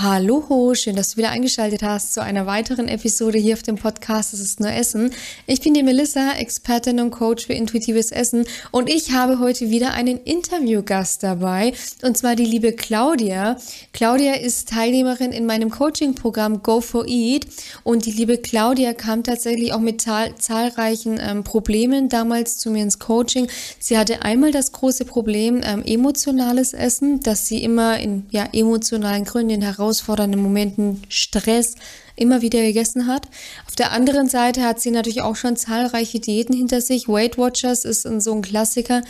Hallo, schön, dass du wieder eingeschaltet hast zu einer weiteren Episode hier auf dem Podcast Es ist nur Essen. Ich bin die Melissa, Expertin und Coach für intuitives Essen und ich habe heute wieder einen Interviewgast dabei und zwar die liebe Claudia. Claudia ist Teilnehmerin in meinem Coaching-Programm Go for Eat und die liebe Claudia kam tatsächlich auch mit zahlreichen ähm, Problemen damals zu mir ins Coaching. Sie hatte einmal das große Problem ähm, emotionales Essen, dass sie immer in ja, emotionalen Gründen herausfordernden Momenten Stress immer wieder gegessen hat. Auf der anderen Seite hat sie natürlich auch schon zahlreiche Diäten hinter sich. Weight Watchers ist so ein Klassiker,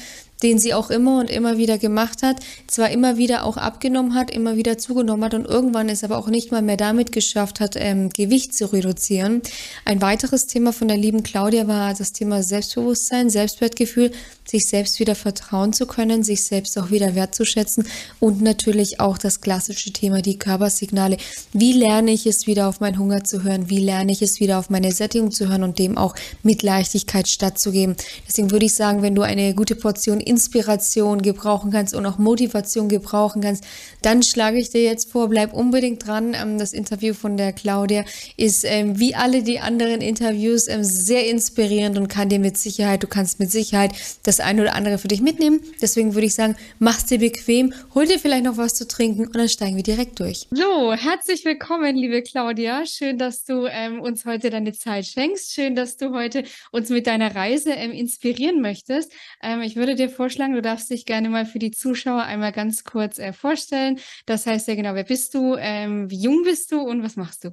den sie auch immer und immer wieder gemacht hat, zwar immer wieder auch abgenommen hat, immer wieder zugenommen hat und irgendwann es aber auch nicht mal mehr damit geschafft hat, ähm, Gewicht zu reduzieren. Ein weiteres Thema von der lieben Claudia war das Thema Selbstbewusstsein, Selbstwertgefühl, sich selbst wieder vertrauen zu können, sich selbst auch wieder wertzuschätzen und natürlich auch das klassische Thema, die Körpersignale. Wie lerne ich es wieder auf meinen Hunger zu hören? Wie lerne ich es wieder auf meine Sättigung zu hören und dem auch mit Leichtigkeit stattzugeben? Deswegen würde ich sagen, wenn du eine gute Portion Inspiration gebrauchen kannst und auch Motivation gebrauchen kannst, dann schlage ich dir jetzt vor, bleib unbedingt dran. Ähm, das Interview von der Claudia ist ähm, wie alle die anderen Interviews ähm, sehr inspirierend und kann dir mit Sicherheit, du kannst mit Sicherheit das eine oder andere für dich mitnehmen. Deswegen würde ich sagen, mach's dir bequem, hol dir vielleicht noch was zu trinken und dann steigen wir direkt durch. So, herzlich willkommen, liebe Claudia. Schön, dass du ähm, uns heute deine Zeit schenkst. Schön, dass du heute uns mit deiner Reise ähm, inspirieren möchtest. Ähm, ich würde dir vorschlagen, du darfst dich gerne mal für die Zuschauer einmal ganz kurz äh, vorstellen. Das heißt ja genau, wer bist du, ähm, wie jung bist du und was machst du?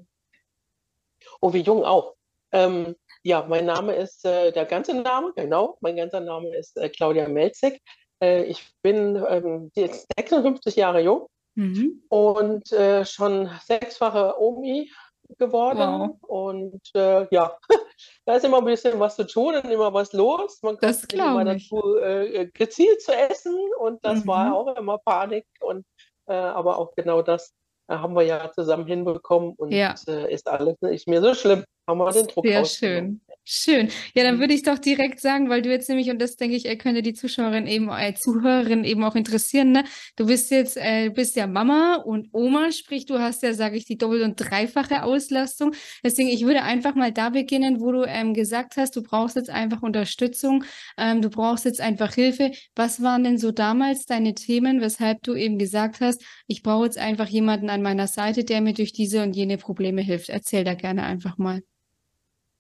Oh, wie jung auch. Ähm, ja, mein Name ist äh, der ganze Name, genau. Mein ganzer Name ist äh, Claudia Melzig. Äh, ich bin ähm, jetzt 56 Jahre jung mhm. und äh, schon sechsfache Omi geworden. Wow. Und äh, ja, da ist immer ein bisschen was zu tun und immer was los. Man kommt immer dazu, äh, gezielt zu essen und das mhm. war auch immer Panik. Und aber auch genau das haben wir ja zusammen hinbekommen und ja. Äh, ist alles nicht mehr so schlimm. Haben wir den Druck Sehr schön. Schön. Ja, dann mhm. würde ich doch direkt sagen, weil du jetzt nämlich, und das denke ich, könnte die Zuschauerin eben, äh, Zuhörerin eben auch interessieren, ne? Du bist jetzt, äh, bist ja Mama und Oma, sprich, du hast ja, sage ich, die doppelt- und dreifache Auslastung. Deswegen, ich würde einfach mal da beginnen, wo du ähm, gesagt hast, du brauchst jetzt einfach Unterstützung, ähm, du brauchst jetzt einfach Hilfe. Was waren denn so damals deine Themen, weshalb du eben gesagt hast, ich brauche jetzt einfach jemanden an meiner Seite, der mir durch diese und jene Probleme hilft? Erzähl da gerne einfach mal.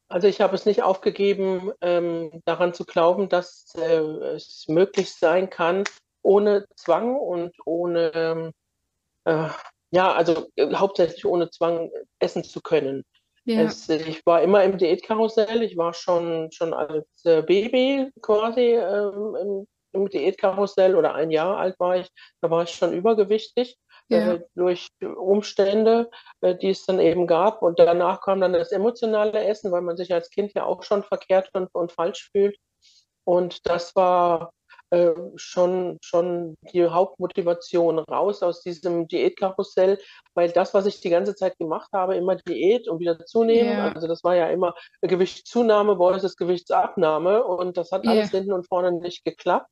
Also ich habe es nicht aufgegeben, ähm, daran zu glauben, dass äh, es möglich sein kann, ohne Zwang und ohne, ähm, äh, ja, also äh, hauptsächlich ohne Zwang essen zu können. Ja. Es, ich war immer im Diätkarussell. Ich war schon, schon als äh, Baby quasi ähm, im, im Diätkarussell oder ein Jahr alt war ich. Da war ich schon übergewichtig ja. äh, durch Umstände, äh, die es dann eben gab. Und danach kam dann das emotionale Essen, weil man sich als Kind ja auch schon verkehrt und, und falsch fühlt. Und das war äh, schon, schon die Hauptmotivation raus aus diesem Diätkarussell, weil das, was ich die ganze Zeit gemacht habe, immer Diät und wieder zunehmen, yeah. also das war ja immer Gewichtszunahme versus Gewichtsabnahme und das hat yeah. alles hinten und vorne nicht geklappt.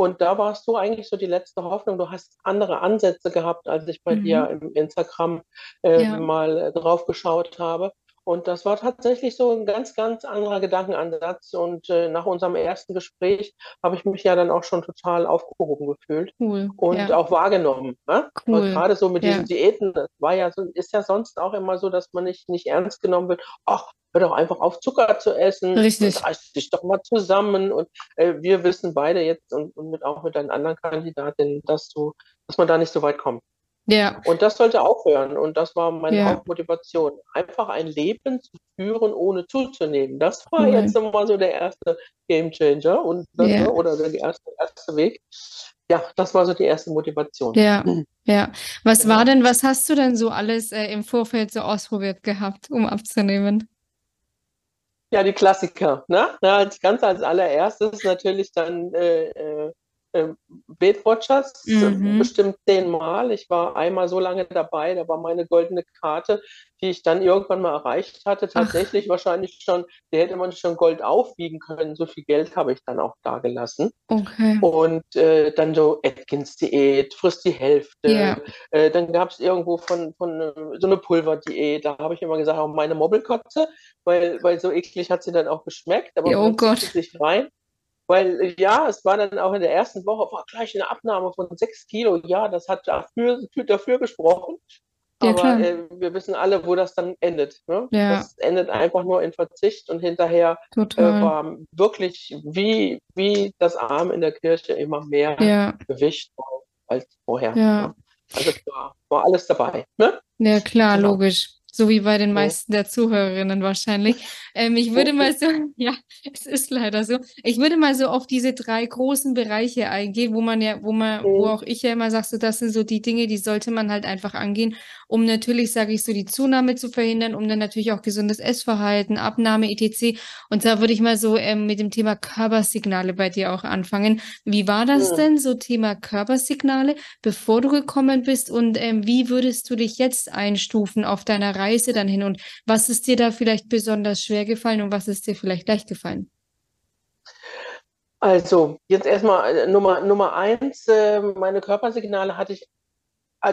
Und da warst du eigentlich so die letzte Hoffnung. Du hast andere Ansätze gehabt, als ich bei mhm. dir im Instagram äh, ja. mal äh, drauf geschaut habe. Und das war tatsächlich so ein ganz, ganz anderer Gedankenansatz. Und äh, nach unserem ersten Gespräch habe ich mich ja dann auch schon total aufgehoben gefühlt cool. und ja. auch wahrgenommen. Ne? Cool. Gerade so mit diesen ja. Diäten, das war ja so, ist ja sonst auch immer so, dass man nicht, nicht ernst genommen wird. Ach, hör doch einfach auf, Zucker zu essen. Richtig. Reiß dich doch mal zusammen. Und äh, wir wissen beide jetzt und, und mit, auch mit deinen anderen Kandidatinnen, dass du, dass man da nicht so weit kommt. Ja. Und das sollte aufhören. Und das war meine ja. Hauptmotivation. Einfach ein Leben zu führen, ohne zuzunehmen. Das war mhm. jetzt nochmal so der erste Game Changer und ja. oder der erste, erste Weg. Ja, das war so die erste Motivation. Ja, ja. Was war denn, was hast du denn so alles äh, im Vorfeld so ausprobiert gehabt, um abzunehmen? Ja, die Klassiker. Ne? Als, ganz als allererstes natürlich dann äh, äh, äh, Weight Watchers, mhm. bestimmt zehnmal. Ich war einmal so lange dabei, da war meine goldene Karte, die ich dann irgendwann mal erreicht hatte, tatsächlich Ach. wahrscheinlich schon, die hätte man schon Gold aufwiegen können. So viel Geld habe ich dann auch da gelassen. Okay. Und äh, dann so Atkins-Diät, frisst die Hälfte. Yeah. Äh, dann gab es irgendwo von, von äh, so eine Pulverdiät. Da habe ich immer gesagt, auch meine Mobbelkotze, weil, weil so eklig hat sie dann auch geschmeckt. Aber oh Gott. sich rein. Weil ja, es war dann auch in der ersten Woche war gleich eine Abnahme von sechs Kilo. Ja, das hat dafür, dafür gesprochen. Ja, Aber äh, wir wissen alle, wo das dann endet. Ne? Ja. Das endet einfach nur in Verzicht und hinterher äh, war wirklich wie, wie das Arm in der Kirche immer mehr ja. Gewicht als vorher. Ja. Ne? Also war, war alles dabei. Ne? Ja, klar, genau. logisch. So wie bei den meisten der Zuhörerinnen wahrscheinlich. Ähm, ich würde mal so, ja, es ist leider so. Ich würde mal so auf diese drei großen Bereiche eingehen, wo man ja, wo man, wo auch ich ja immer sage, so das sind so die Dinge, die sollte man halt einfach angehen, um natürlich, sage ich so, die Zunahme zu verhindern, um dann natürlich auch gesundes Essverhalten, Abnahme, etc. Und da würde ich mal so ähm, mit dem Thema Körpersignale bei dir auch anfangen. Wie war das denn, so Thema Körpersignale, bevor du gekommen bist und ähm, wie würdest du dich jetzt einstufen auf deiner Reise dann hin und was ist dir da vielleicht besonders schwer gefallen und was ist dir vielleicht leicht gefallen? Also, jetzt erstmal äh, Nummer, Nummer eins, äh, meine Körpersignale hatte ich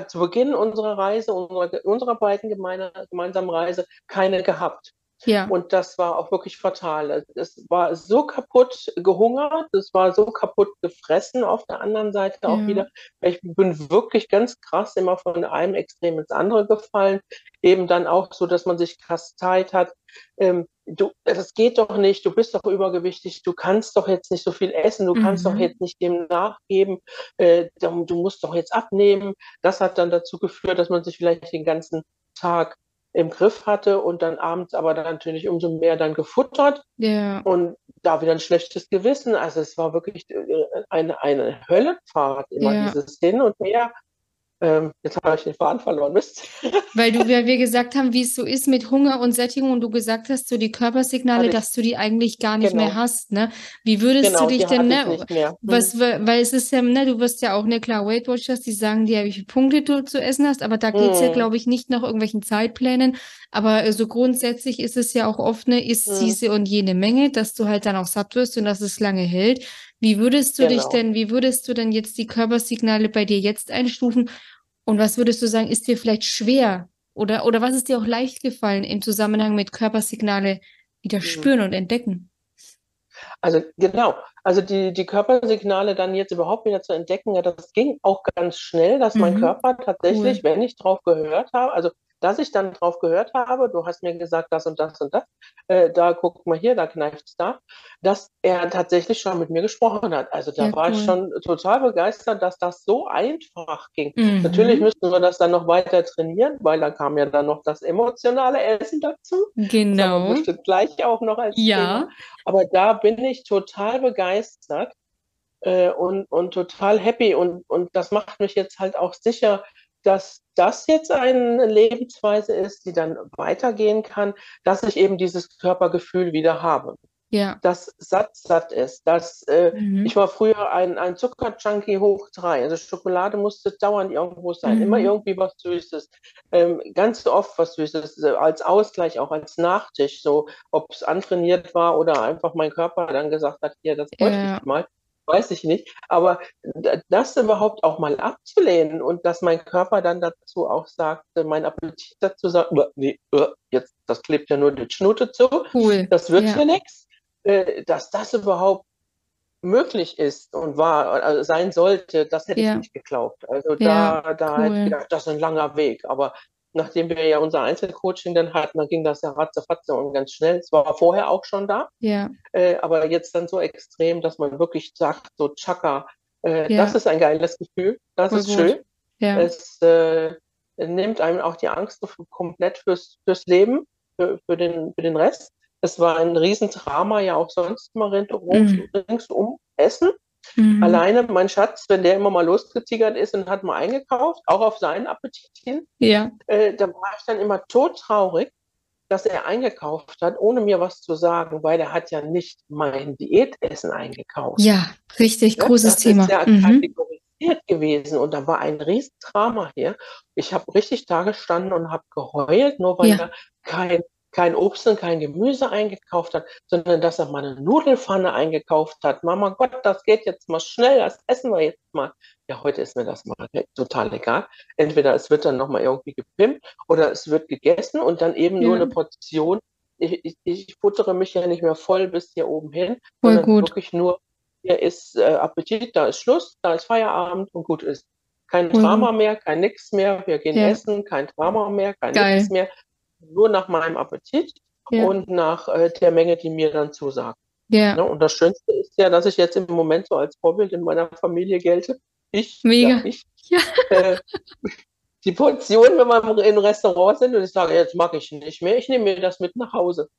zu Beginn unserer Reise, unserer, unserer beiden gemeine, gemeinsamen Reise, keine gehabt. Ja. Und das war auch wirklich fatal. Es war so kaputt gehungert, es war so kaputt gefressen auf der anderen Seite ja. auch wieder. Ich bin wirklich ganz krass immer von einem Extrem ins andere gefallen. Eben dann auch so, dass man sich kasteit hat. Ähm, du, das geht doch nicht, du bist doch übergewichtig, du kannst doch jetzt nicht so viel essen, du mhm. kannst doch mhm. jetzt nicht dem nachgeben, äh, du musst doch jetzt abnehmen. Das hat dann dazu geführt, dass man sich vielleicht den ganzen Tag im Griff hatte und dann abends aber dann natürlich umso mehr dann gefuttert yeah. und da wieder ein schlechtes Gewissen. Also es war wirklich äh, eine, eine Höllenfahrt, immer yeah. dieses Hin und Her. Ähm, jetzt habe ich den Faden verloren, Mist. Weil du, weil wir gesagt haben, wie es so ist mit Hunger und Sättigung und du gesagt hast, so die Körpersignale, dass du die eigentlich gar nicht genau. mehr hast, ne? Wie würdest genau, du dich denn, ne? Hm. Was, weil es ist ja, ne, du wirst ja auch, ne, klar, Weight Watchers, die sagen dir, wie viele Punkte du zu essen hast, aber da geht es hm. ja, glaube ich, nicht nach irgendwelchen Zeitplänen. Aber äh, so grundsätzlich ist es ja auch oft, ne, ist hm. diese und jene Menge, dass du halt dann auch satt wirst und dass es lange hält. Wie würdest du genau. dich denn, wie würdest du denn jetzt die Körpersignale bei dir jetzt einstufen? Und was würdest du sagen, ist dir vielleicht schwer oder, oder was ist dir auch leicht gefallen im Zusammenhang mit Körpersignale wieder mhm. spüren und entdecken? Also genau, also die, die Körpersignale dann jetzt überhaupt wieder zu entdecken, ja, das ging auch ganz schnell, dass mhm. mein Körper tatsächlich, cool. wenn ich drauf gehört habe, also dass ich dann drauf gehört habe, du hast mir gesagt, das und das und das, äh, da guck mal hier, da kneift es da, dass er tatsächlich schon mit mir gesprochen hat. Also da ja, war cool. ich schon total begeistert, dass das so einfach ging. Mhm. Natürlich müssten wir das dann noch weiter trainieren, weil da kam ja dann noch das emotionale Essen dazu. Genau. Das bestimmt gleich auch noch als ja. Thema. Aber da bin ich total begeistert. Äh, und, und total happy und, und das macht mich jetzt halt auch sicher, dass das jetzt eine Lebensweise ist, die dann weitergehen kann, dass ich eben dieses Körpergefühl wieder habe. Ja. Das satt satt ist. Das, äh, mhm. Ich war früher ein, ein Zuckerjunkie hoch drei. Also Schokolade musste dauernd irgendwo sein. Mhm. Immer irgendwie was Süßes. Ähm, ganz oft was Süßes. Äh, als Ausgleich, auch als Nachtisch. So, ob es antrainiert war oder einfach mein Körper dann gesagt hat, hier, das bräuchte ja. ich mal weiß ich nicht. Aber das überhaupt auch mal abzulehnen und dass mein Körper dann dazu auch sagt, mein Appetit dazu sagt, nee, äh, jetzt, das klebt ja nur die Schnute zu, cool. das wird ja. hier nichts, äh, dass das überhaupt möglich ist und war, also sein sollte, das hätte ja. ich nicht geglaubt. Also ja, da, da cool. hätte ich gedacht, das ist ein langer Weg. Aber nachdem wir ja unser Einzelcoaching dann hatten, dann ging das ja ratzefatze und ganz schnell. Es war vorher auch schon da, ja. Äh, aber jetzt dann so extrem, dass man wirklich sagt, so Chaka, äh, ja. das ist ein geiles Gefühl, das Voll ist gut. schön. Ja. Es äh, nimmt einem auch die Angst komplett fürs, fürs Leben, für, für, den, für den Rest. Es war ein Riesendrama ja auch sonst mal ringsum, mhm. ringsum Essen. Mhm. Alleine mein Schatz, wenn der immer mal losgetigert ist und hat mal eingekauft, auch auf seinen Appetit hin, ja. äh, da war ich dann immer todtraurig, dass er eingekauft hat, ohne mir was zu sagen, weil er hat ja nicht mein Diätessen eingekauft. Ja, richtig, Ja, großes das Thema. ist ja Mhm. kategorisiert gewesen und da war ein Riesendrama hier. Ich habe richtig da gestanden und habe geheult, nur weil Ja. er kein, kein Obst und kein Gemüse eingekauft hat, sondern dass er mal eine Nudelfanne eingekauft hat. Mama Gott, das geht jetzt mal schnell, das essen wir jetzt mal. Ja, heute ist mir das mal total egal. Entweder es wird dann nochmal irgendwie gepimpt oder es wird gegessen und dann eben nur Ja. eine Portion. Ich, ich, ich futtere mich ja nicht mehr voll bis hier oben hin, Voll sondern gut. wirklich nur, hier ist äh, Appetit, da ist Schluss, da ist Feierabend und gut ist. Kein Drama mehr, kein nix mehr, wir gehen Ja. essen, kein Drama mehr, kein Geil. nix mehr. Nur nach meinem Appetit Ja. und nach äh, der Menge, die mir dann zusagt. Ja, Ne? Und das Schönste ist ja, dass ich jetzt im Moment so als Vorbild in meiner Familie gelte. Ich, Mega. ja, ich, Ja. äh, die Portion, wenn wir im Restaurant sind und ich sage, jetzt mag ich nicht mehr, ich nehme mir das mit nach Hause.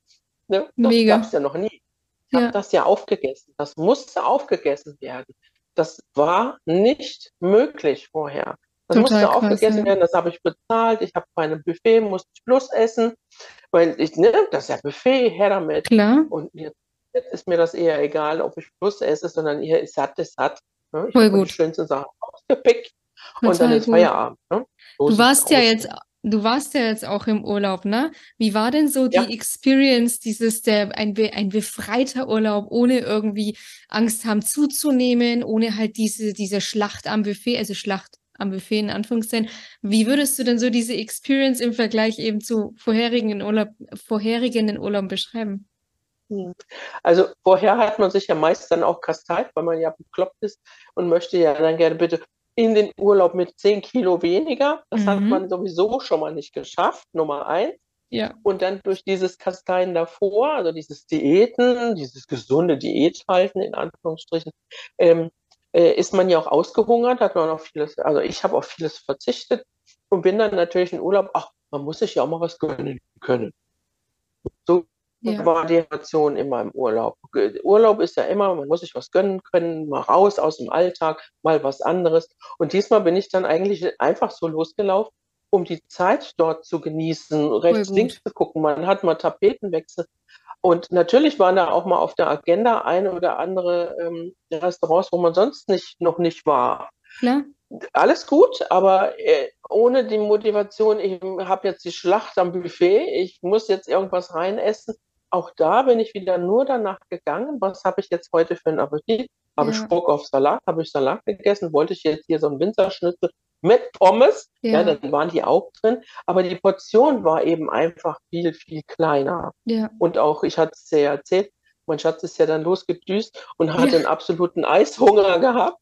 Ne? Das gab es ja noch nie. Ich Ja. habe das ja aufgegessen. Das musste aufgegessen werden. Das war nicht möglich vorher. Das Total musste aufgegessen ja. werden, das habe ich bezahlt. Ich habe bei einem Buffet, musste ich plus essen, weil ich, ne, das ist ja Buffet, her damit. klar. Und jetzt, jetzt ist mir das eher egal, ob ich plus esse, sondern ihr ist satt, ist satt. Ne? Ich Voll habe die schönsten Sachen ausgepickt und dann ist gut. Feierabend. Ne? So Du warst ja aus. jetzt, du warst ja jetzt auch im Urlaub, ne? Wie war denn so die Ja. Experience, dieses, der, ein, be- ein befreiter Urlaub, ohne irgendwie Angst haben zuzunehmen, ohne halt diese, diese Schlacht am Buffet, also Schlacht am Buffet in Anführungszeichen. Wie würdest du denn so diese Experience im Vergleich eben zu vorherigen Urlaub, vorherigen Urlauben beschreiben? Hm. Also vorher hat man sich ja meist dann auch kasteilt, weil man ja bekloppt ist und möchte ja dann gerne bitte in den Urlaub mit 10 Kilo weniger. Das hat Mhm. man sowieso schon mal nicht geschafft, Nummer eins. Ja, Und dann durch dieses Kasteien davor, also dieses Diäten, dieses gesunde Diäthalten in Anführungsstrichen, ähm, äh, ist man ja auch ausgehungert, hat man auch vieles, also ich habe auf vieles verzichtet und bin dann natürlich in Urlaub, ach, man muss sich ja auch mal was gönnen können. So ja, war die Situation immer im Urlaub. Urlaub ist ja immer, man muss sich was gönnen können, mal raus aus dem Alltag, mal was anderes. Und diesmal bin ich dann eigentlich einfach so losgelaufen, um die Zeit dort zu genießen, rechts, links zu gucken. Man hat mal Tapetenwechsel. Und natürlich waren da auch mal auf der Agenda eine oder andere ähm, Restaurants, wo man sonst nicht, noch nicht war klar. alles gut, aber äh, ohne die Motivation, ich habe jetzt die Schlacht am Buffet, ich muss jetzt irgendwas reinessen. Auch da bin ich wieder nur danach gegangen, was habe ich jetzt heute für einen Appetit? Habe ich Ja. Bock auf Salat? Habe ich Salat gegessen? Wollte ich jetzt hier so einen Winzerschnitzel mit Pommes? Ja, Ja, dann waren die auch drin. Aber die Portion war eben einfach viel, viel kleiner. ja, Und auch, ich hatte es ja erzählt, mein Schatz ist ja dann losgedüst und hat Ja. einen absoluten Eishunger gehabt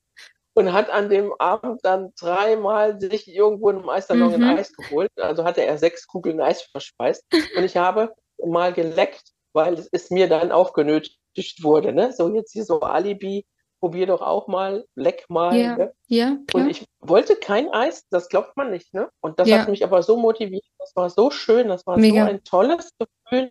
und hat an dem Abend dann dreimal sich irgendwo in einem Eissalon Mhm. ein Eis geholt. Also hatte er sechs Kugeln Eis verspeist. Und ich habe mal geleckt, weil es ist mir dann auch genötigt wurde. Ne? So jetzt hier so Alibi, probier doch auch mal, leck mal. ja, Ne? ja, Und klar. ich wollte kein Eis, das glaubt man nicht, ne? Und das Ja. hat mich aber so motiviert, das war so schön, das war Mega. so ein tolles Gefühl,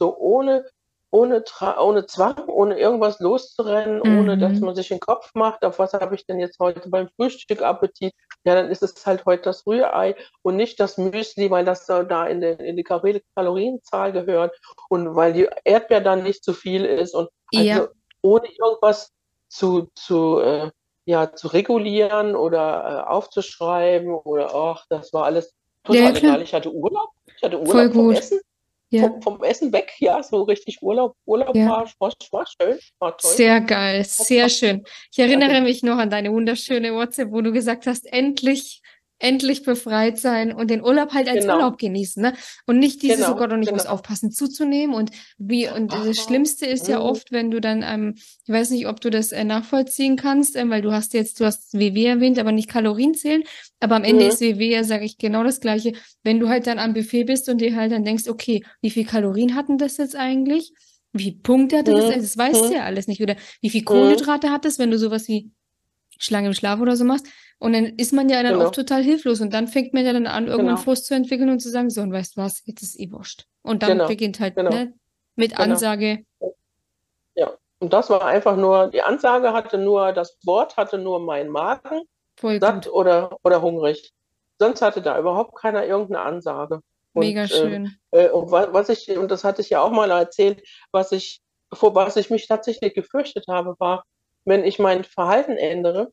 so ohne, ohne, Tra ohne Zwang, ohne irgendwas loszurennen, ohne dass Mhm. man sich den Kopf macht, auf was habe ich denn jetzt heute beim Frühstück Appetit? Ja, dann ist es halt heute das Rührei und nicht das Müsli, weil das da in, den, in die Kal- Kalorienzahl gehört und weil die Erdbeer dann nicht zu viel ist und Ja. also ohne irgendwas zu, zu äh, ja, zu regulieren oder äh, aufzuschreiben oder ach, das war alles Ja, ja, total klar. egal. Ich hatte Urlaub, ich hatte Voll Urlaub vom gut. Essen, Ja. vom, vom Essen weg, ja, so richtig Urlaub. Urlaub Ja. war, war, war schön, war toll. Sehr geil, sehr schön. Ich erinnere mich noch an deine wunderschöne WhatsApp, wo du gesagt hast, endlich, endlich befreit sein und den Urlaub halt als Genau. Urlaub genießen, ne? Und nicht dieses, oh Genau, Gott, und ich muss genau. aufpassen zuzunehmen und wie, und Ah, das Schlimmste ist ja mm. oft, wenn du dann, ähm, ich weiß nicht, ob du das äh, nachvollziehen kannst, ähm, weil du hast jetzt, du hast WW erwähnt, aber nicht Kalorien zählen, aber am Ende Mhm. ist WW ja, sage ich, genau das Gleiche. Wenn du halt dann am Buffet bist und dir halt dann denkst, okay, wie viel Kalorien hatten das jetzt eigentlich? Wie Punkte hatte das? Mhm. Das weißt du Mhm. ja alles nicht. Oder wie viel Kohlenhydrate hat das, wenn du sowas wie Schlange im Schlaf oder so machst? Und dann ist man ja dann Genau. auch total hilflos. Und dann fängt man ja dann an, irgendwann Genau. Frust zu entwickeln und zu sagen, so, und weißt du was, jetzt ist eh wurscht. Und dann Genau, beginnt halt, genau. ne, mit Genau. Ansage, Ja, und das war einfach nur, die Ansage hatte nur, das Wort hatte nur mein Magen, voll satt gut. oder, oder hungrig. Sonst hatte da überhaupt keiner irgendeine Ansage. Und, Mega schön. Äh, und was ich, und das hatte ich ja auch mal erzählt, was ich, vor was ich mich tatsächlich gefürchtet habe, war, wenn ich mein Verhalten ändere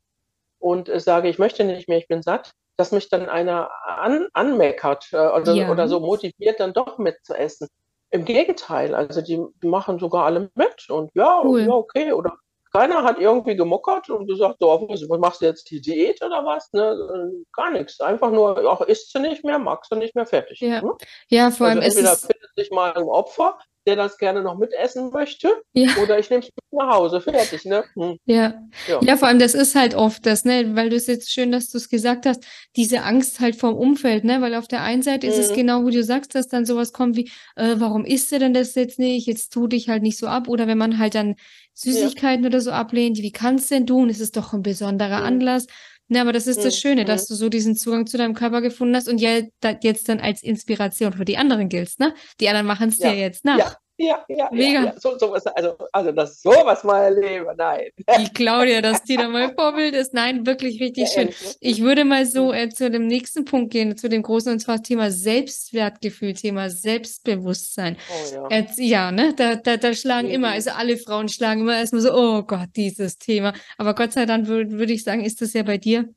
und äh, sage, ich möchte nicht mehr, ich bin satt, dass mich dann einer an, anmeckert äh, oder, ja. oder so motiviert, dann doch mitzuessen. Im Gegenteil, also die machen sogar alle mit und ja, cool. ja, okay. Oder keiner hat irgendwie gemockert und gesagt, so, was, machst du jetzt die Diät oder was? Ne? Gar nichts. Einfach nur, ach, isst du nicht mehr, magst du nicht mehr, fertig. Ja, ne? ja vor allem also entweder findet sich mal ein Opfer, der das gerne noch mitessen möchte. Ja. Oder ich nehme es nach Hause. Fertig, ne? Hm. Ja. ja. ja. vor allem, das ist halt oft das, ne? Weil du es jetzt schön, dass du es gesagt hast, diese Angst halt vom Umfeld, ne? Weil auf der einen Seite mhm. ist es mhm. genau, wo du sagst, dass dann sowas kommt wie, äh, warum isst du denn das jetzt nicht? Jetzt tu dich halt nicht so ab. Oder wenn man halt dann Süßigkeiten ja. oder so ablehnt, wie kannst du denn du? Und es ist doch ein besonderer mhm. Anlass. Na, aber das ist das Schöne, mhm. dass du so diesen Zugang zu deinem Körper gefunden hast und ja, jetzt dann als Inspiration für die anderen giltst, ne? Die anderen machen es ja. dir jetzt nach. Ja. Ja, ja, Mega. Ja, ja. So, so was, also, also, dass sowas mal erlebe, nein. Die Claudia, dass die da mal Vorbild ist, nein, wirklich richtig schön. Ich würde mal so äh, zu dem nächsten Punkt gehen, zu dem großen, und zwar Thema Selbstwertgefühl, Thema Selbstbewusstsein. Oh, ja. Äh, ja, ne, da, da, da schlagen mhm. immer, also alle Frauen schlagen immer erstmal so, oh Gott, dieses Thema. Aber Gott sei Dank würde würd ich sagen, ist das ja bei dir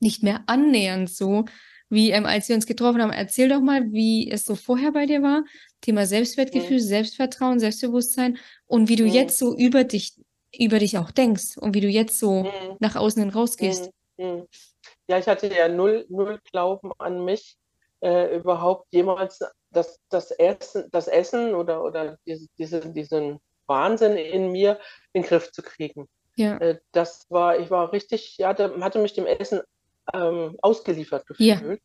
nicht mehr annähernd so, wie ähm, als wir uns getroffen haben. Erzähl doch mal, wie es so vorher bei dir war. Thema Selbstwertgefühl, mhm. Selbstvertrauen, Selbstbewusstsein und wie du mhm. jetzt so über dich, über dich auch denkst und wie du jetzt so mhm. nach außen hin rausgehst. Mhm. Mhm. Ja, ich hatte ja null, null Glauben an mich, äh, überhaupt jemals das, das, Essen, das Essen oder, oder diese, diese, diesen Wahnsinn in mir in den Griff zu kriegen. Ja. Äh, das war, ich war richtig, ja, hatte, hatte mich dem Essen ähm, ausgeliefert gefühlt. Ja.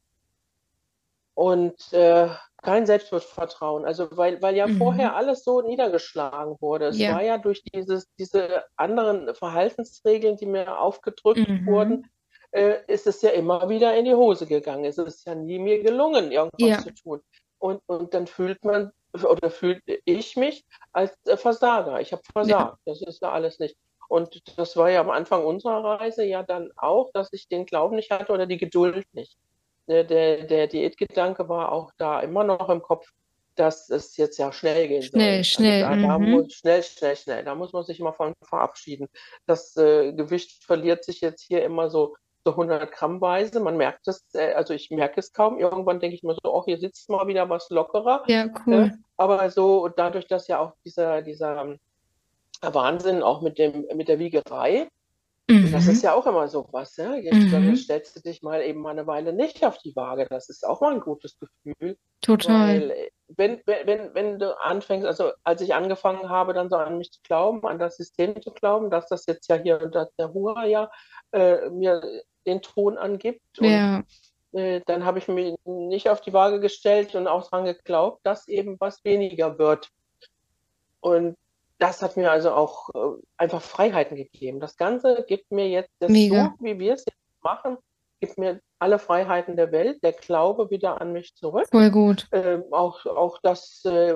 Und äh, kein Selbstvertrauen. Also weil, weil ja mhm. vorher alles so niedergeschlagen wurde. Es ja. war ja durch dieses, diese anderen Verhaltensregeln, die mir aufgedrückt mhm. wurden, äh, ist es ja immer wieder in die Hose gegangen. Es ist ja nie mir gelungen, irgendwas ja. zu tun. Und, und dann fühlt man oder fühlt ich mich als äh, Versager. Ich habe versagt. Ja. Das ist ja alles nicht. Und das war ja am Anfang unserer Reise ja dann auch, dass ich den Glauben nicht hatte oder die Geduld nicht. Der, der, der Diätgedanke war auch da immer noch im Kopf, dass es jetzt ja schnell gehen schnell, soll. Schnell, also da, mhm. da muss, schnell, schnell, schnell. Da muss man sich mal von verabschieden. Das äh, Gewicht verliert sich jetzt hier immer so, so 100 Gramm weise. Man merkt es, äh, also ich merke es kaum. Irgendwann denke ich mir so, oh, hier sitzt mal wieder was lockerer. Ja, cool. Äh, aber so dadurch, dass ja auch dieser, dieser Wahnsinn auch mit, dem, mit der Wiegerei. Mhm. Das ist ja auch immer so was. Ja? Jetzt mhm. stellst du dich mal eben mal eine Weile nicht auf die Waage. Das ist auch mal ein gutes Gefühl. Total. Weil, äh, wenn, wenn, wenn du anfängst, also als ich angefangen habe, dann so an mich zu glauben, an das System zu glauben, dass das jetzt ja hier unter der Hunger ja äh, mir den Ton angibt. Ja. Und, äh, dann habe ich mich nicht auf die Waage gestellt und auch daran geglaubt, dass eben was weniger wird. Und das hat mir also auch äh, einfach Freiheiten gegeben. Das Ganze gibt mir jetzt, das Mega. so wie wir es jetzt machen, gibt mir alle Freiheiten der Welt, der Glaube wieder an mich zurück. Voll gut. Ähm, auch, auch das, äh,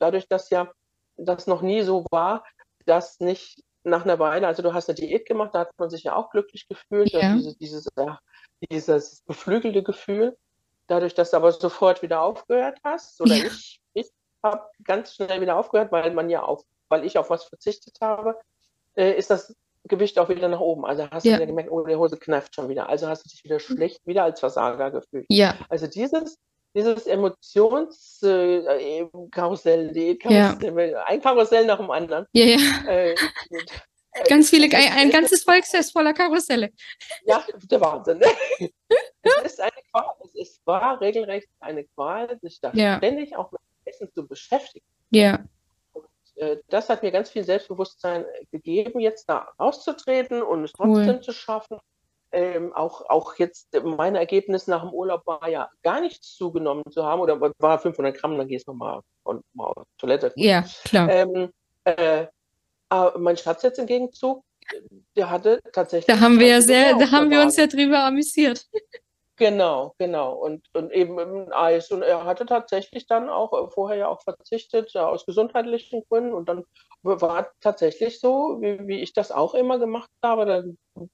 dadurch, dass ja das noch nie so war, dass nicht nach einer Weile, also du hast eine Diät gemacht, da hat man sich ja auch glücklich gefühlt, ja. dieses, dieses, äh, dieses beflügelte Gefühl. Dadurch, dass du aber sofort wieder aufgehört hast, oder ja. ich, ich habe ganz schnell wieder aufgehört, weil man ja auf weil ich auf was verzichtet habe, äh, ist das Gewicht auch wieder nach oben. Also hast ja. du wieder gemerkt, oh, die Hose kneift schon wieder. Also hast du dich wieder schlecht, wieder als Versager gefühlt. Ja. Also dieses, dieses Emotionskarussell, äh, Karussell, ja. ein Karussell nach dem anderen. Ja, ja. Äh, Ganz viele, ein, ein ganzes Volksfest voller Karusselle. Ja, der Wahnsinn. Ne? es ist eine Qual, es ist, war regelrecht eine Qual, sich da ja. ständig auch mit Essen zu beschäftigen. Ja. Äh, das hat mir ganz viel Selbstbewusstsein gegeben, jetzt da auszutreten und es trotzdem cool. zu schaffen. Ähm, auch, auch jetzt mein Ergebnis nach dem Urlaub war ja gar nichts zugenommen zu haben oder war 500 Gramm, dann gehst du mal und mal auf Toilette. Ja, klar. Ähm, äh, mein Schatz jetzt im Gegenzug, der hatte tatsächlich. Da haben wir ja sehr, da haben wir uns ja drüber amüsiert. Genau, genau. Und, und eben ein Eis. Und er hatte tatsächlich dann auch äh, vorher ja auch verzichtet, ja, aus gesundheitlichen Gründen. Und dann war tatsächlich so, wie, wie ich das auch immer gemacht habe, da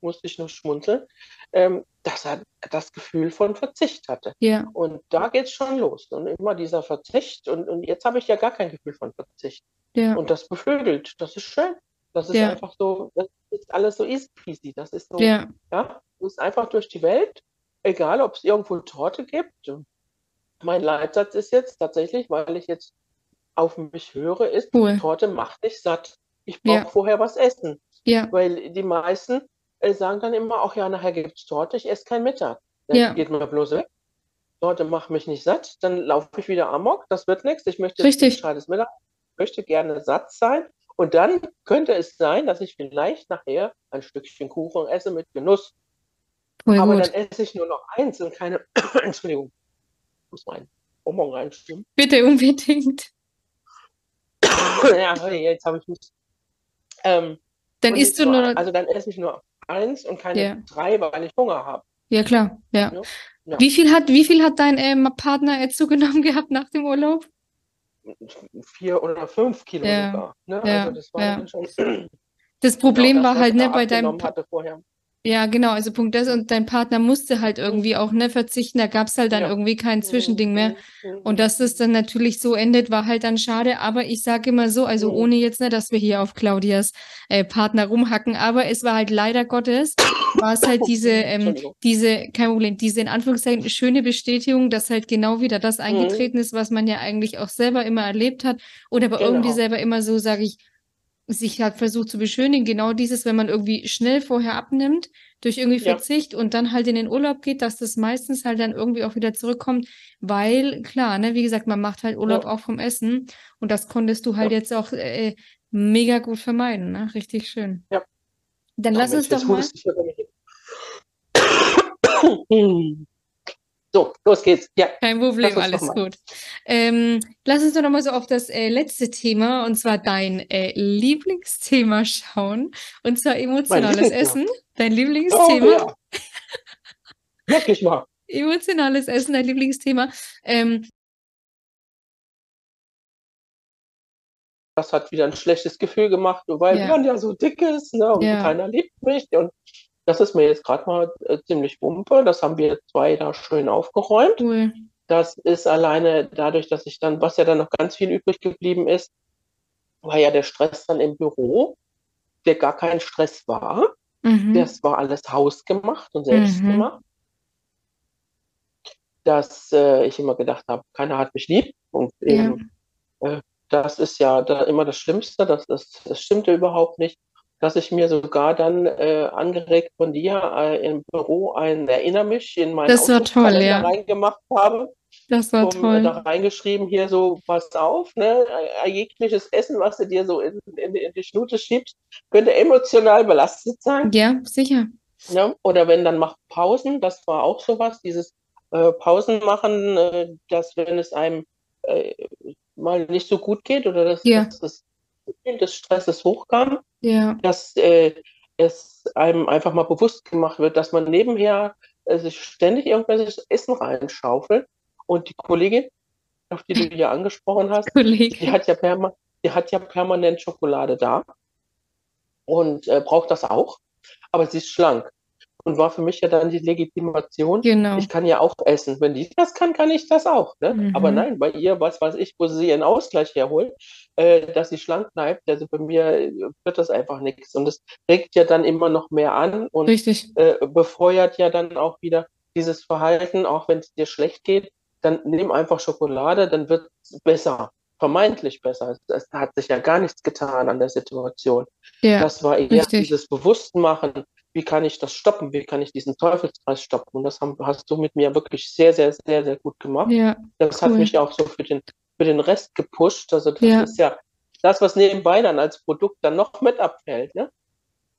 musste ich nur schmunzeln, ähm, dass er das Gefühl von Verzicht hatte. Ja. Und da geht es schon los. Und immer dieser Verzicht. Und, und jetzt habe ich ja gar kein Gefühl von Verzicht. Ja. Und das beflügelt. Das ist schön. Das ist Ja. einfach so, das ist alles so easy peasy. Das ist so, Ja. ja, du bist einfach durch die Welt, egal ob es irgendwo Torte gibt. Mein Leitsatz ist jetzt tatsächlich, weil ich jetzt auf mich höre, ist, Cool. Torte macht nicht satt. Ich brauche Ja. vorher was essen. Ja. Weil die meisten äh, sagen dann immer, ach ja, nachher gibt es Torte, ich esse kein Mittag. Dann Ja. geht mir bloß weg. Torte macht mich nicht satt, dann laufe ich wieder amok, das wird nichts. Ich möchte Richtig. Mittag, ich möchte gerne satt sein. Und dann könnte es sein, dass ich vielleicht nachher ein Stückchen Kuchen esse mit Genuss. Voll Aber gut. dann esse ich nur noch eins und keine, Entschuldigung, ich muss meinen Bonbon reinstimmen. Bitte unbedingt. ja, jetzt habe ich mich. Ähm, Dann isst du nur, nur. also dann esse ich nur eins und keine Ja. drei, weil ich Hunger habe. Ja, klar. Ja. Ja. Ja. Wie viel hat, wie viel hat dein ähm, Partner jetzt zugenommen gehabt nach dem Urlaub? Vier oder fünf Kilo Ja. sogar. Ne? Ja. Also das war schon Das Problem genau war halt, ne, bei deinem, abgenommen hatte vorher. Ja, genau, also Punkt das und dein Partner musste halt irgendwie auch, ne, verzichten, da gab's halt dann Ja. irgendwie kein Zwischending mehr. Mhm. Und dass das dann natürlich so endet, war halt dann schade. Aber ich sage immer so, also Mhm. ohne jetzt nicht, dass wir hier auf Claudias äh, Partner rumhacken, aber es war halt leider Gottes, war es halt diese, ähm, diese, kein Problem, diese in Anführungszeichen schöne Bestätigung, dass halt genau wieder das eingetreten ist, was man ja eigentlich auch selber immer erlebt hat oder aber irgendwie Genau. selber immer so, sage ich, sich hat versucht zu beschönigen. Genau dieses, wenn man irgendwie schnell vorher abnimmt, durch irgendwie Ja. Verzicht und dann halt in den Urlaub geht, dass das meistens halt dann irgendwie auch wieder zurückkommt, weil klar, ne, wie gesagt, man macht halt Urlaub Ja. auch vom Essen und das konntest du halt Ja. jetzt auch äh, mega gut vermeiden, ne? Richtig schön. Ja. Dann lass uns doch mal. hust ich über mich hin. So, los geht's. Ja, Kein Problem, alles gut. Ähm, lass uns doch noch mal so auf das äh, letzte Thema, und zwar dein äh, Lieblingsthema schauen, und zwar emotionales. Essen. Dein oh, Lieblingsthema, ja. Wirklich mal. emotionales Essen, dein Lieblingsthema. Ähm, Das hat wieder ein schlechtes Gefühl gemacht, weil Ja. man ja so dick ist ne, und Ja. keiner liebt mich. Und das ist mir jetzt gerade mal äh, ziemlich wumpe. Das haben wir zwei da schön aufgeräumt. cool. Das ist alleine dadurch, dass ich dann, was ja dann noch ganz viel übrig geblieben ist, war ja der Stress dann im Büro, der gar kein Stress war. Mhm. Das war alles hausgemacht und selbst Mhm. gemacht. Dass äh, ich immer gedacht habe, keiner hat mich lieb. Und Ja. eben, äh, das ist ja da immer das Schlimmste. Das, das, das stimmte überhaupt nicht. Dass ich mir sogar dann äh, angeregt von dir äh, im Büro ein Erinner mich in meinen Das war toll, ja. reingemacht habe. Das war um, äh, da toll. reingeschrieben, hier so, pass auf, ne, äh, jegliches Essen, was du dir so in, in, in die Schnute schiebst, könnte emotional belastet sein. Ja, sicher. Ne? Oder wenn dann macht Pausen, das war auch sowas, dieses äh, Pausen machen, äh, dass wenn es einem äh, mal nicht so gut geht oder dass, Ja. dass das Gefühl des Stresses hochkam, Ja, dass äh, es einem einfach mal bewusst gemacht wird, dass man nebenher äh, sich ständig irgendwelches Essen reinschaufelt. Und die Kollegin, auf die du ja angesprochen hast, die hat ja, perma die hat ja permanent Schokolade da und äh, braucht das auch. Aber sie ist schlank und war für mich ja dann die Legitimation. Genau. Ich kann ja auch essen. Wenn die das kann, kann ich das auch. Ne? Mhm. Aber nein, bei ihr, was weiß ich, wo sie ihren Ausgleich herholt, äh, dass sie schlank bleibt, also bei mir äh, wird das einfach nichts. Und es regt ja dann immer noch mehr an und äh, befeuert ja dann auch wieder dieses Verhalten, auch wenn es dir schlecht geht, dann nimm einfach Schokolade, dann wird es besser, vermeintlich besser. Es, es hat sich ja gar nichts getan an der Situation. Ja, Das war eher richtig. dieses Bewusstmachen, wie kann ich das stoppen, wie kann ich diesen Teufelskreis stoppen. Und das haben, hast du mit mir wirklich sehr, sehr, sehr, sehr gut gemacht. ja, Das hat cool. mich auch so für den, für den Rest gepusht. Also das Ja. ist ja das, was nebenbei dann als Produkt dann noch mit abfällt, ne?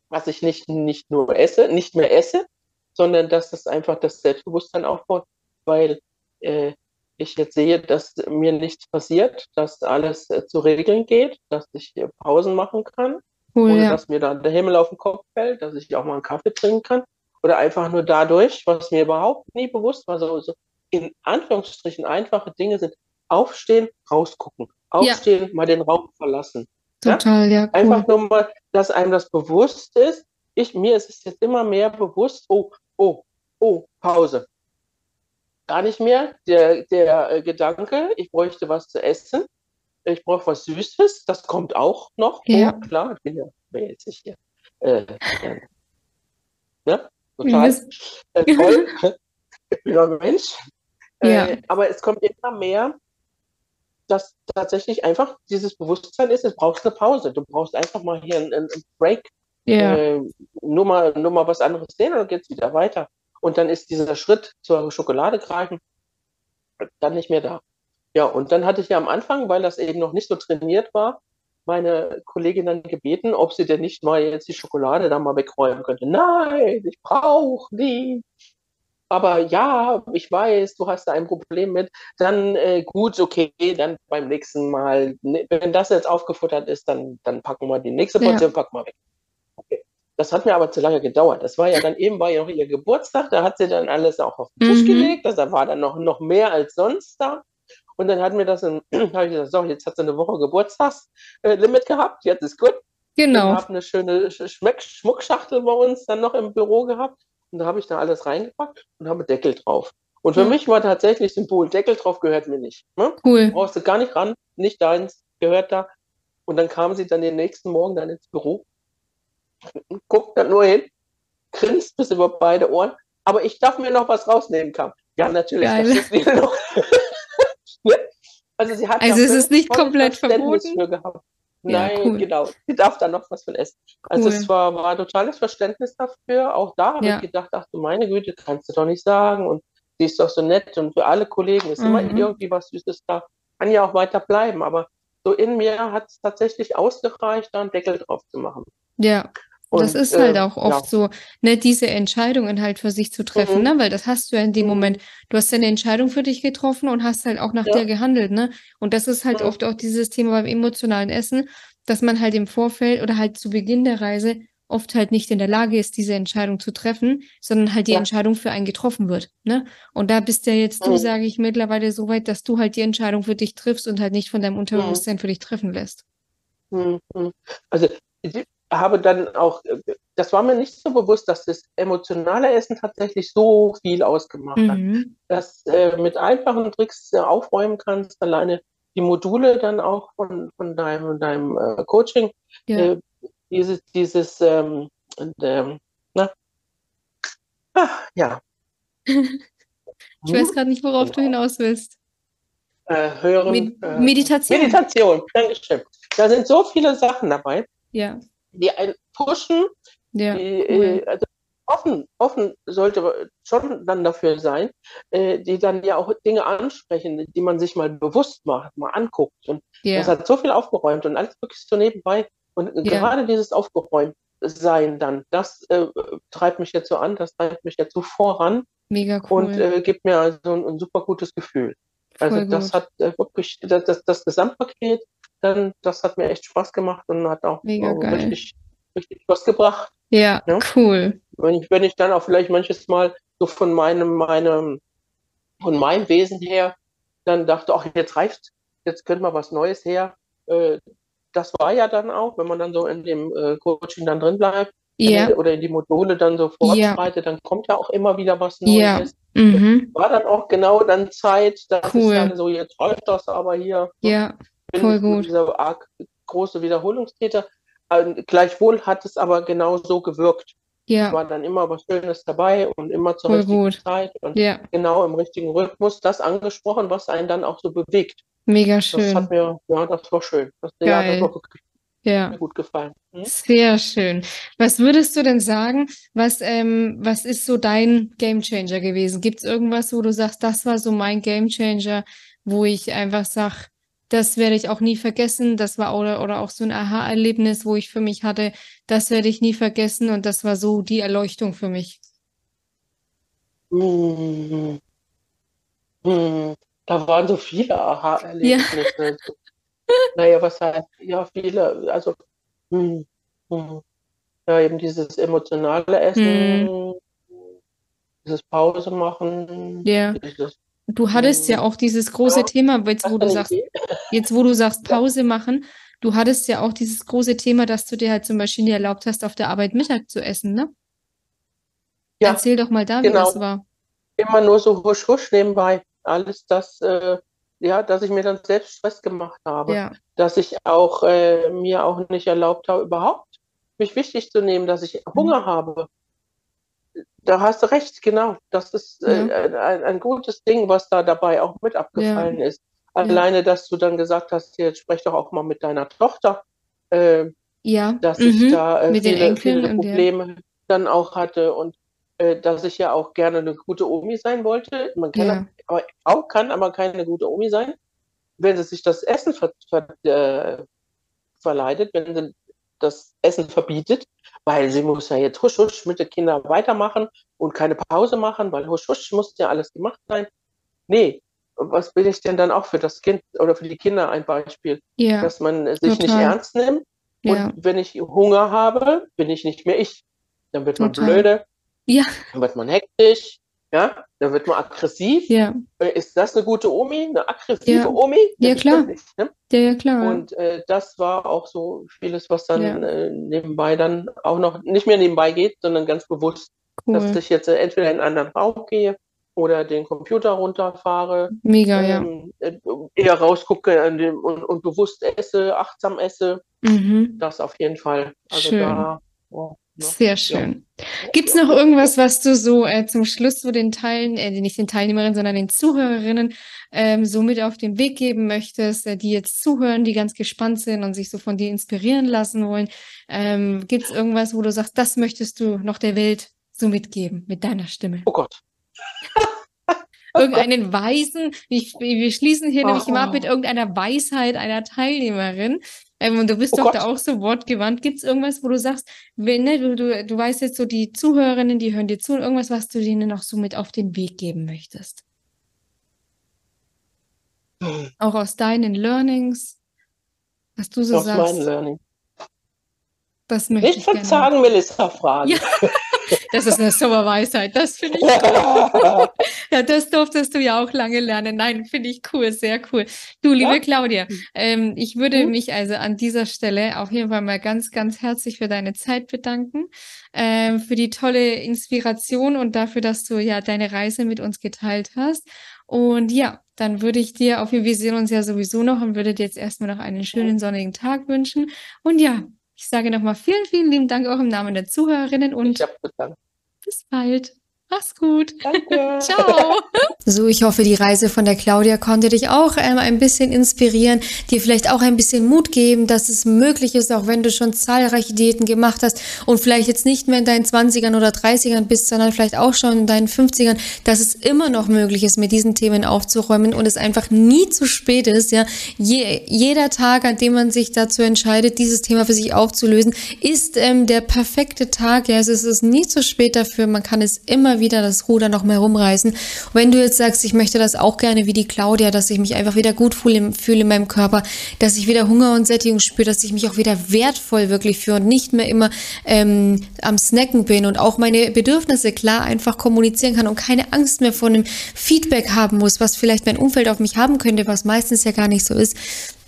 Was ich nicht, nicht nur esse, nicht mehr esse, sondern dass das einfach das Selbstbewusstsein aufbaut, weil äh, ich jetzt sehe, dass mir nichts passiert, dass alles äh, zu regeln geht, dass ich äh, Pausen machen kann, Cool, ohne ja. dass mir dann der Himmel auf den Kopf fällt, dass ich auch mal einen Kaffee trinken kann. oder einfach nur dadurch, was mir überhaupt nie bewusst war, so, so in Anführungsstrichen einfache Dinge sind, aufstehen, rausgucken, aufstehen, ja. mal den Raum verlassen. Total, ja. ja cool. Einfach nur mal, dass einem das bewusst ist. Ich, mir ist es jetzt immer mehr bewusst, oh, oh, oh, Pause. Gar nicht mehr der, der äh, Gedanke, ich bräuchte was zu essen, ich brauche was Süßes, das kommt auch noch. Ja. Oh, klar, ich bin ja jetzt nicht hier. Äh, äh, ne? Total äh, toll. ich bin ein Mensch. Ja. Äh, aber es kommt immer mehr, dass tatsächlich einfach dieses Bewusstsein ist, es brauchst eine Pause. Du brauchst einfach mal hier einen, einen Break. Ja. Äh, nur, mal, nur mal was anderes sehen und dann geht es wieder weiter. Und dann ist dieser Schritt zur Schokolade greifen dann nicht mehr da. Ja, und dann hatte ich ja am Anfang, weil das eben noch nicht so trainiert war, meine Kollegin dann gebeten, ob sie denn nicht mal jetzt die Schokolade da mal wegräumen könnte. Nein, ich brauche die. Aber ja, ich weiß, du hast da ein Problem mit. Dann äh, gut, okay, dann beim nächsten Mal, ne, wenn das jetzt aufgefuttert ist, dann, dann packen wir die nächste Portion, ja. packen wir weg. Okay. Das hat mir aber zu lange gedauert. Das war ja dann eben, war ja noch ihr Geburtstag, da hat sie dann alles auch auf den Tisch mhm. gelegt. Das war dann noch, noch mehr als sonst da. Und dann hatten wir das, habe ich gesagt, so, jetzt hat sie eine Woche Geburtstagslimit gehabt, jetzt ist gut. Genau. Ich habe eine schöne Schmeck Schmuckschachtel bei uns dann noch im Büro gehabt. Und da habe ich da alles reingepackt und habe Deckel drauf. Und für ja. mich war tatsächlich Symbol, Deckel drauf gehört mir nicht. Ne? Cool. Brauchst du gar nicht ran, nicht deins, gehört da. Und dann kam sie dann den nächsten Morgen dann ins Büro, guckt dann nur hin, grinst bis über beide Ohren. Aber ich darf mir noch was rausnehmen, kam. Ja, natürlich. Geil. Also sie hat also es ist nicht komplett verboten. Für gehabt. Nein, ja, cool. genau. Sie darf da noch was von essen. Also cool. es war, war totales Verständnis dafür. Auch da habe ja. ich gedacht, ach du meine Güte, kannst du doch nicht sagen. Und sie ist doch so nett und für alle Kollegen ist mhm. immer irgendwie was Süßes da. Kann ja auch weiter bleiben. Aber so in mir hat es tatsächlich ausgereicht, da einen Deckel drauf zu machen. Ja. Und, das ist halt äh, auch oft ja. so, ne, diese Entscheidungen halt für sich zu treffen, mhm. ne, weil das hast du ja in dem mhm. Moment, du hast eine Entscheidung für dich getroffen und hast halt auch nach ja. der gehandelt, ne, und das ist halt mhm. oft auch dieses Thema beim emotionalen Essen, dass man halt im Vorfeld oder halt zu Beginn der Reise oft halt nicht in der Lage ist, diese Entscheidung zu treffen, sondern halt die ja. Entscheidung für einen getroffen wird, ne, und da bist ja jetzt du, mhm. sage ich, mittlerweile so weit, dass du halt die Entscheidung für dich triffst und halt nicht von deinem mhm. Unterbewusstsein für dich treffen lässt. Mhm. Also habe dann auch, das war mir nicht so bewusst, dass das emotionale Essen tatsächlich so viel ausgemacht mhm. hat. Dass äh, mit einfachen Tricks äh, aufräumen kannst, alleine die Module dann auch von, von deinem, deinem äh, Coaching, ja. Äh, dieses, dieses, ähm, ähm, na, ah, ja. ich weiß gerade nicht, worauf du hinaus willst. Äh, hören, Med äh, Meditation. Meditation, Dankeschön. Da sind so viele Sachen dabei. Ja die einen pushen, ja, die, äh, also offen, offen sollte schon dann dafür sein, äh, die dann ja auch Dinge ansprechen, die man sich mal bewusst macht, mal anguckt. Und ja. das hat so viel aufgeräumt und alles wirklich so nebenbei. Und ja. gerade dieses aufgeräumt sein dann, das äh, treibt mich jetzt so an, das treibt mich jetzt so voran. Mega cool. Und äh, gibt mir also ein, ein, super gutes Gefühl. Also Voll das gut. hat äh, wirklich, das, das, das Gesamtpaket dann, das hat mir echt Spaß gemacht und hat auch Mega geil. richtig, richtig was gebracht. Ja, ja, cool. Wenn ich, wenn ich dann auch vielleicht manches Mal so von meinem, meinem, von meinem Wesen her dann dachte, ach, jetzt reicht, jetzt könnte mal was Neues her. Äh, das war ja dann auch, wenn man dann so in dem äh, Coaching dann drin bleibt ja. oder in die Module dann so fortschreitet, ja. dann kommt ja auch immer wieder was Neues. Ja. Mhm. War dann auch genau dann Zeit, dass cool. dann so, jetzt reicht das aber hier. Ja bin Voll gut. dieser arg große Wiederholungstäter. Ähm, gleichwohl hat es aber genau so gewirkt. Ja. Es war dann immer was Schönes dabei und immer zur Voll richtigen gut. Zeit und ja. genau im richtigen Rhythmus das angesprochen, was einen dann auch so bewegt. Mega schön. Das hat mir, ja, das war schön. Das, ja, das war wirklich ja. mir gut gefallen. Hm? Sehr schön. Was würdest du denn sagen? Was, ähm, was ist so dein Gamechanger gewesen? Gibt es irgendwas, wo du sagst, das war so mein Gamechanger, wo ich einfach sage, das werde ich auch nie vergessen. Das war oder, oder auch so ein Aha-Erlebnis, wo ich für mich hatte, das werde ich nie vergessen und das war so die Erleuchtung für mich. Hm. Hm. Da waren so viele Aha-Erlebnisse. Ja. naja, was heißt, ja, viele, also, hm, hm. ja, eben dieses emotionale Essen, hm. dieses Pause machen. Ja. Dieses, du hattest ja auch dieses große Thema, jetzt wo du sagst, jetzt wo du sagst Pause machen, du hattest ja auch dieses große Thema, dass du dir halt zum Beispiel nie erlaubt hast, auf der Arbeit Mittag zu essen, ne? Ja, Erzähl doch mal da, wie genau. das war. Immer nur so husch husch nebenbei. Alles das, äh, ja, dass ich mir dann selbst Stress gemacht habe. Ja. Dass ich auch äh, mir auch nicht erlaubt habe, überhaupt mich wichtig zu nehmen, dass ich Hunger mhm. habe. Da hast du recht, genau. Das ist äh, ein, ein, gutes Ding, was da dabei auch mit abgefallen ja. ist. Alleine, dass du dann gesagt hast, jetzt sprech doch auch mal mit deiner Tochter, äh, ja. dass mhm. ich da äh, viele, viele, Probleme dann auch hatte und äh, dass ich ja auch gerne eine gute Omi sein wollte. Man kann ja. aber auch kann aber keine gute Omi sein, wenn sie sich das Essen ver, ver, äh, verleidet, wenn sie das Essen verbietet, weil sie muss ja jetzt husch husch mit den Kindern weitermachen und keine Pause machen, weil husch husch muss ja alles gemacht sein. Nee, was bin ich denn dann auch für das Kind oder für die Kinder ein Beispiel? Ja, dass man sich total. nicht ernst nimmt. Und ja. wenn ich Hunger habe, bin ich nicht mehr ich. Dann wird total. man blöde, ja. dann wird man hektisch, ja, dann wird man aggressiv. Ja. Äh, ist das eine gute Omi, eine aggressive ja. Omi? Ja, klar. Nicht, ne? ja, ja, klar. Und äh, das war auch so vieles, was dann ja. äh, nebenbei dann auch noch nicht mehr nebenbei geht, sondern ganz bewusst, cool. dass ich jetzt äh, entweder in einen anderen Raum gehe oder den Computer runterfahre. Mega, ähm, ja. Äh, eher rausgucke und, und, bewusst esse, achtsam esse. Mhm. Das auf jeden Fall. Also Schön. da. Oh. Sehr schön. Ja. Gibt es noch irgendwas, was du so äh, zum Schluss so den Teilen, äh, nicht den Teilnehmerinnen, sondern den Zuhörerinnen ähm, so mit auf den Weg geben möchtest, äh, die jetzt zuhören, die ganz gespannt sind und sich so von dir inspirieren lassen wollen? Ähm, Gibt es irgendwas, wo du sagst, das möchtest du noch der Welt so mitgeben mit deiner Stimme? Oh Gott. irgendeinen Weisen, ich, wir schließen hier oh. nämlich immer ab mit irgendeiner Weisheit einer Teilnehmerin. Ähm, und du bist oh doch Gott. da auch so wortgewandt. Gibt es irgendwas, wo du sagst, wenn, ne, du, du, du weißt jetzt so, die Zuhörerinnen, die hören dir zu, irgendwas, was du denen noch so mit auf den Weg geben möchtest? Hm. Auch aus deinen Learnings, was du so aus sagst. Aus meinen Learnings. Das möchte Nicht ich verzagen, Melissa, fragen. Ja. Das ist eine super Weisheit. Das finde ich cool. ja, das durftest du ja auch lange lernen. Nein, finde ich cool, sehr cool. Du, liebe ja? Claudia, ähm, ich würde mhm. mich also an dieser Stelle auf jeden Fall mal ganz, ganz herzlich für deine Zeit bedanken, ähm, für die tolle Inspiration und dafür, dass du ja deine Reise mit uns geteilt hast. Und ja, dann würde ich dir auf jeden Fall, wir sehen uns ja sowieso noch und würde dir jetzt erstmal noch einen schönen sonnigen Tag wünschen. Und ja, ich sage nochmal vielen, vielen lieben Dank auch im Namen der Zuhörerinnen und bis bald. Mach's gut. Danke. Ciao. So, ich hoffe, die Reise von der Claudia konnte dich auch ähm, ein bisschen inspirieren, dir vielleicht auch ein bisschen Mut geben, dass es möglich ist, auch wenn du schon zahlreiche Diäten gemacht hast und vielleicht jetzt nicht mehr in deinen 20ern oder 30ern bist, sondern vielleicht auch schon in deinen 50ern, dass es immer noch möglich ist, mit diesen Themen aufzuräumen und es einfach nie zu spät ist. Ja, Je, jeder Tag, an dem man sich dazu entscheidet, dieses Thema für sich aufzulösen, ist ähm, der perfekte Tag. Ja, es ist nie zu spät dafür. Man kann es immer wieder das Ruder noch mehr rumreißen. Und wenn du jetzt sagst, ich möchte das auch gerne wie die Claudia, dass ich mich einfach wieder gut fühle, fühle in meinem Körper, dass ich wieder Hunger und Sättigung spüre, dass ich mich auch wieder wertvoll wirklich fühle und nicht mehr immer ähm, am Snacken bin und auch meine Bedürfnisse klar einfach kommunizieren kann und keine Angst mehr vor einem Feedback haben muss, was vielleicht mein Umfeld auf mich haben könnte, was meistens ja gar nicht so ist,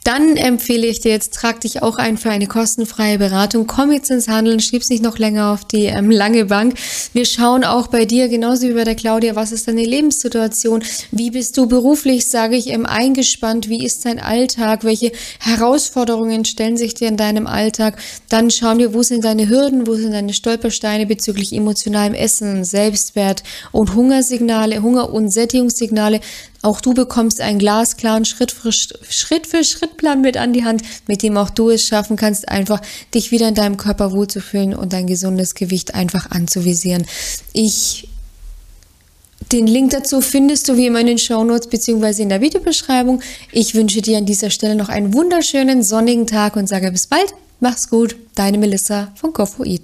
dann empfehle ich dir jetzt, trag dich auch ein für eine kostenfreie Beratung. Komm jetzt ins Handeln, schieb's nicht noch länger auf die ähm, lange Bank. Wir schauen auch bei dir, genauso wie bei der Claudia, was ist deine Lebenssituation? Wie bist du beruflich, sage ich, ähm, eingespannt? Wie ist dein Alltag? Welche Herausforderungen stellen sich dir in deinem Alltag? Dann schauen wir, wo sind deine Hürden, wo sind deine Stolpersteine bezüglich emotionalem Essen, Selbstwert und Hungersignale, Hunger- und Sättigungssignale. Auch du bekommst einen glasklaren Schritt für Schritt, für Schritt Plan mit an die Hand, mit dem auch du es schaffen kannst, einfach dich wieder in deinem Körper wohlzufühlen und dein gesundes Gewicht einfach anzuvisieren. Ich den Link dazu findest du wie immer in den Shownotes bzw. in der Videobeschreibung. Ich wünsche dir an dieser Stelle noch einen wunderschönen sonnigen Tag und sage bis bald. Mach's gut, deine Melissa von GoFoEat.